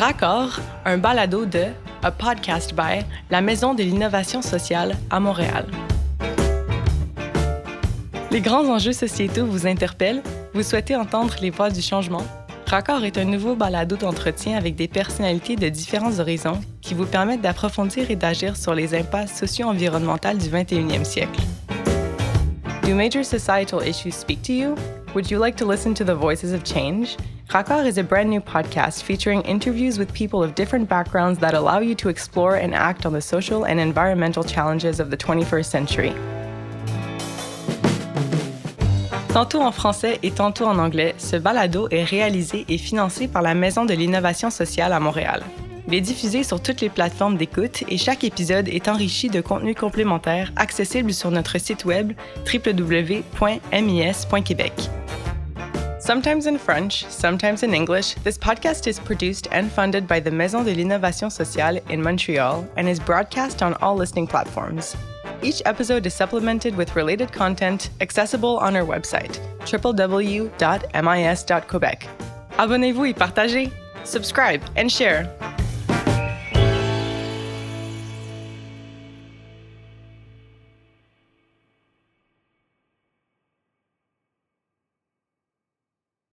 Raccord, un balado de A Podcast by la Maison de l'innovation sociale à Montréal. Les grands enjeux sociétaux vous interpellent? Vous souhaitez entendre les voix du changement? Raccord est un nouveau balado d'entretien avec des personnalités de différents horizons qui vous permettent d'approfondir et d'agir sur les impasses socio-environnementales du 21e siècle. Do major societal issues speak to you? Would you like to listen to the voices of change? Raccord is a brand new podcast featuring interviews with people of different backgrounds that allow you to explore and act on the social and environmental challenges of the 21st century. Tantôt en français et tantôt en anglais, ce balado est réalisé et financé par la Maison de l'innovation sociale à Montréal. Il est diffusé sur toutes les plateformes d'écoute et chaque épisode est enrichi de contenus complémentaires accessibles sur notre site web www.mis.québec. Sometimes in French, sometimes in English, this podcast is produced and funded by the Maison de l'Innovation Sociale in Montreal and is broadcast on all listening platforms. Each episode is supplemented with related content accessible on our website, www.mis.quebec. Abonnez-vous et partagez. Subscribe and share.